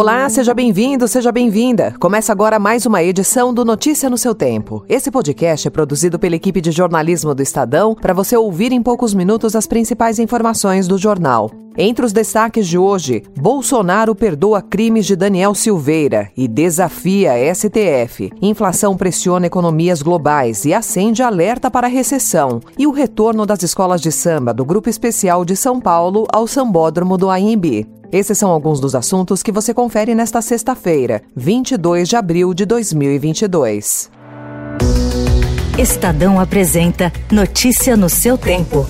Olá, seja bem-vindo, seja bem-vinda. Começa agora mais uma edição do Notícia no seu Tempo. Esse podcast é produzido pela equipe de jornalismo do Estadão para você ouvir em poucos minutos as principais informações do jornal. Entre os destaques de hoje, Bolsonaro perdoa crimes de Daniel Silveira e desafia STF. Inflação pressiona economias globais e acende alerta para a recessão. E o retorno das escolas de samba do Grupo Especial de São Paulo ao Sambódromo do AMB. Esses são alguns dos assuntos que você confere nesta sexta-feira, 22 de abril de 2022. Estadão apresenta Notícia no seu tempo.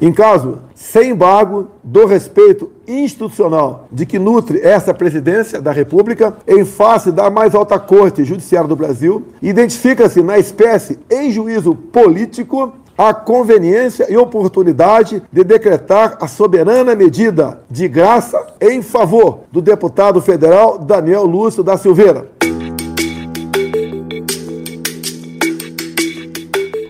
Em caso sem embargo do respeito institucional de que nutre essa presidência da República em face da mais alta corte judiciária do Brasil, identifica-se na espécie em juízo político a conveniência e oportunidade de decretar a soberana medida de graça em favor do deputado federal Daniel Lúcio da Silveira.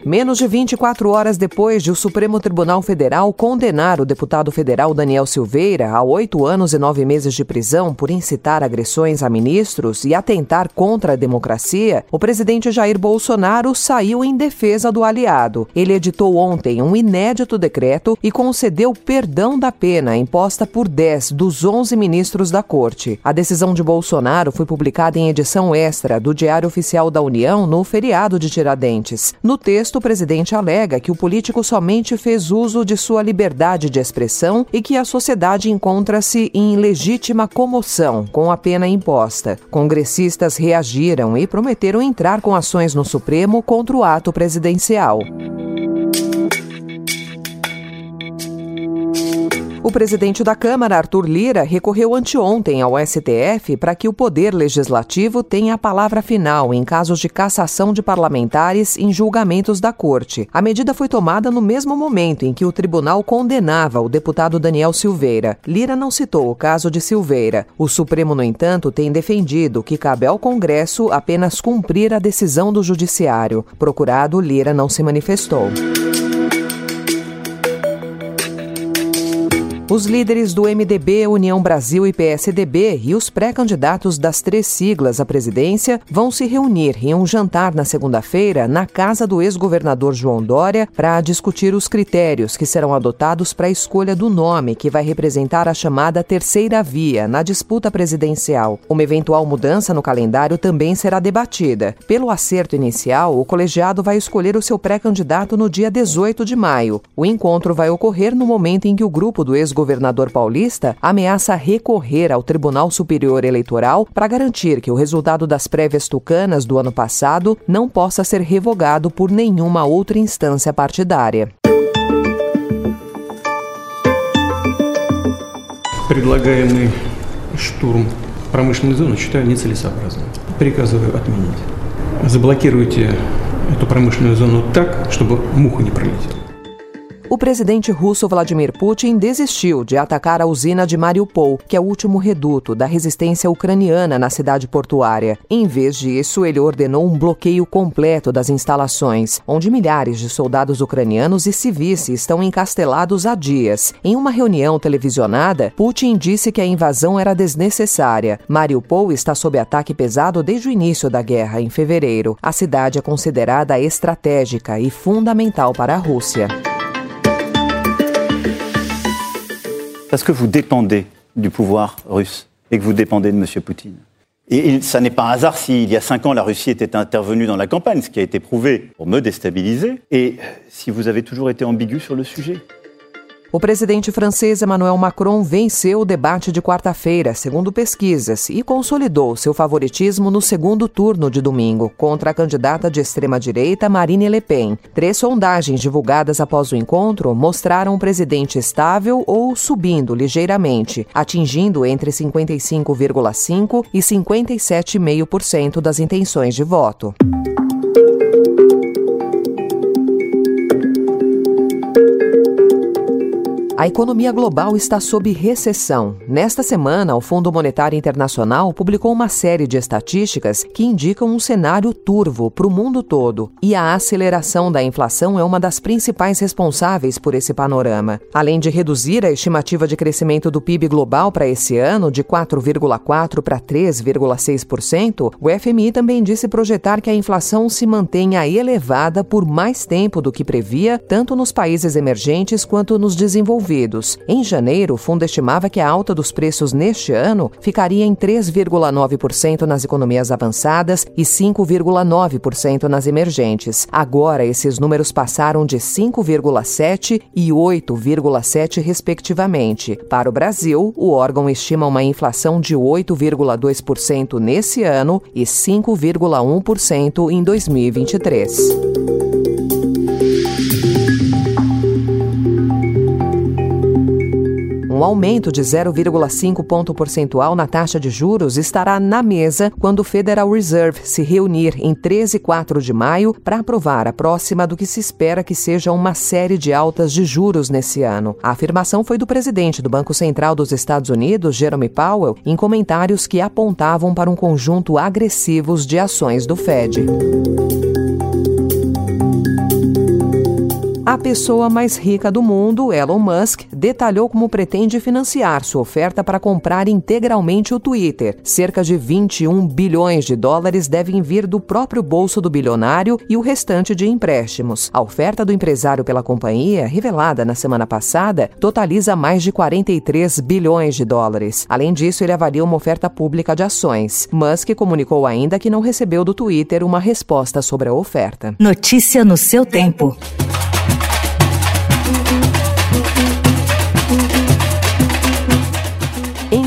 Menos de 24 horas depois de o Supremo Tribunal Federal condenar o deputado federal Daniel Silveira a oito anos e nove meses de prisão por incitar agressões a ministros e atentar contra a democracia, o presidente Jair Bolsonaro saiu em defesa do aliado. Ele editou ontem um inédito decreto e concedeu perdão da pena imposta por 10 dos 11 ministros da corte. A decisão de Bolsonaro foi publicada em edição extra do Diário Oficial da União no feriado de Tiradentes. No texto, o presidente alega que o político somente fez uso de sua liberdade de expressão e que a sociedade encontra-se em legítima comoção com a pena imposta. Congressistas reagiram e prometeram entrar com ações no Supremo contra o ato presidencial. O presidente da Câmara, Arthur Lira, recorreu anteontem ao STF para que o Poder Legislativo tenha a palavra final em casos de cassação de parlamentares em julgamentos da Corte. A medida foi tomada no mesmo momento em que o tribunal condenava o deputado Daniel Silveira. Lira não citou o caso de Silveira. O Supremo, no entanto, tem defendido que cabe ao Congresso apenas cumprir a decisão do Judiciário. Procurado, Lira não se manifestou. Os líderes do MDB, União Brasil e PSDB e os pré-candidatos das três siglas à presidência vão se reunir em um jantar na segunda-feira na casa do ex-governador João Dória para discutir os critérios que serão adotados para a escolha do nome que vai representar a chamada terceira via na disputa presidencial. Uma eventual mudança no calendário também será debatida. Pelo acerto inicial, o colegiado vai escolher o seu pré-candidato no dia 18 de maio. O encontro vai ocorrer no momento em que o grupo do ex governador paulista ameaça recorrer ao Tribunal Superior Eleitoral para garantir que o resultado das prévias tucanas do ano passado não possa ser revogado por nenhuma outra instância partidária. Предлагаемый штурм промышленной зоны считаю нецелесообразным. Приказываю отменить. Заблокируйте эту промышленную зону так, чтобы муха не пролетела. o presidente russo Vladimir Putin desistiu de atacar a usina de Mariupol, que é o último reduto da resistência ucraniana na cidade portuária. Em vez disso, ele ordenou um bloqueio completo das instalações, onde milhares de soldados ucranianos e civis estão encastelados há dias. Em uma reunião televisionada, Putin disse que a invasão era desnecessária. Mariupol está sob ataque pesado desde o início da guerra, em fevereiro. A cidade é considerada estratégica e fundamental para a Rússia. Parce que vous dépendez du pouvoir russe et que vous dépendez de M. Poutine. Et ça n'est pas un hasard s'il y a cinq ans, la Russie était intervenue dans la campagne, ce qui a été prouvé pour me déstabiliser, et si vous avez toujours été ambigu sur le sujet. O presidente francês Emmanuel Macron venceu o debate de quarta-feira, segundo pesquisas, e consolidou seu favoritismo no segundo turno de domingo, contra a candidata de extrema-direita Marine Le Pen. Três sondagens divulgadas após o encontro mostraram o presidente estável ou subindo ligeiramente, atingindo entre 55,5% e 57,5% das intenções de voto. A economia global está sob recessão. Nesta semana, o Fundo Monetário Internacional publicou uma série de estatísticas que indicam um cenário turvo para o mundo todo. E a aceleração da inflação é uma das principais responsáveis por esse panorama. Além de reduzir a estimativa de crescimento do PIB global para esse ano de 4,4% para 3,6%, o FMI também disse projetar que a inflação se mantenha elevada por mais tempo do que previa, tanto nos países emergentes quanto nos desenvolvidos envolvidos. Em janeiro, o fundo estimava que a alta dos preços neste ano ficaria em 3,9% nas economias avançadas e 5,9% nas emergentes. Agora, esses números passaram de 5,7% e 8,7%, respectivamente. Para o Brasil, o órgão estima uma inflação de 8,2% nesse ano e 5,1% em 2023. Um aumento de 0,5 ponto percentual na taxa de juros estará na mesa quando o Federal Reserve se reunir em 13 e 4 de maio para aprovar a próxima do que se espera que seja uma série de altas de juros nesse ano. A afirmação foi do presidente do Banco Central dos Estados Unidos, Jerome Powell, em comentários que apontavam para um conjunto agressivos de ações do Fed. A pessoa mais rica do mundo, Elon Musk, detalhou como pretende financiar sua oferta para comprar integralmente o Twitter. Cerca de 21 bilhões de dólares devem vir do próprio bolso do bilionário e o restante de empréstimos. A oferta do empresário pela companhia, revelada na semana passada, totaliza mais de 43 bilhões de dólares. Além disso, ele avalia uma oferta pública de ações. Musk comunicou ainda que não recebeu do Twitter uma resposta sobre a oferta. Notícia no seu tempo.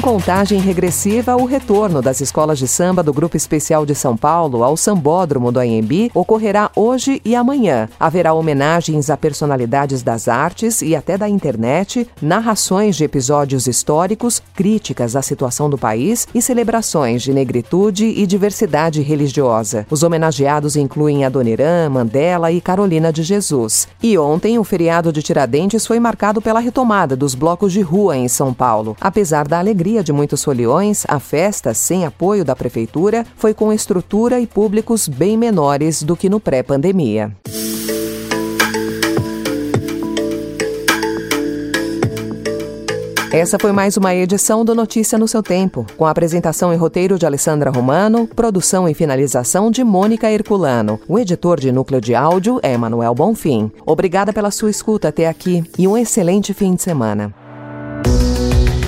Contagem regressiva, o retorno das escolas de samba do Grupo Especial de São Paulo ao Sambódromo do AMB ocorrerá hoje e amanhã. Haverá homenagens a personalidades das artes e até da internet, narrações de episódios históricos, críticas à situação do país e celebrações de negritude e diversidade religiosa. Os homenageados incluem Adoniran, Mandela e Carolina de Jesus. E ontem, o feriado de Tiradentes foi marcado pela retomada dos blocos de rua em São Paulo. Apesar da alegria de muitos foliões, a festa, sem apoio da prefeitura, foi com estrutura e públicos bem menores do que no pré-pandemia. Essa foi mais uma edição do Notícia no seu Tempo, com apresentação e roteiro de Alessandra Romano, produção e finalização de Mônica Herculano. O editor de núcleo de áudio é Emanuel Bonfim. Obrigada pela sua escuta até aqui e um excelente fim de semana.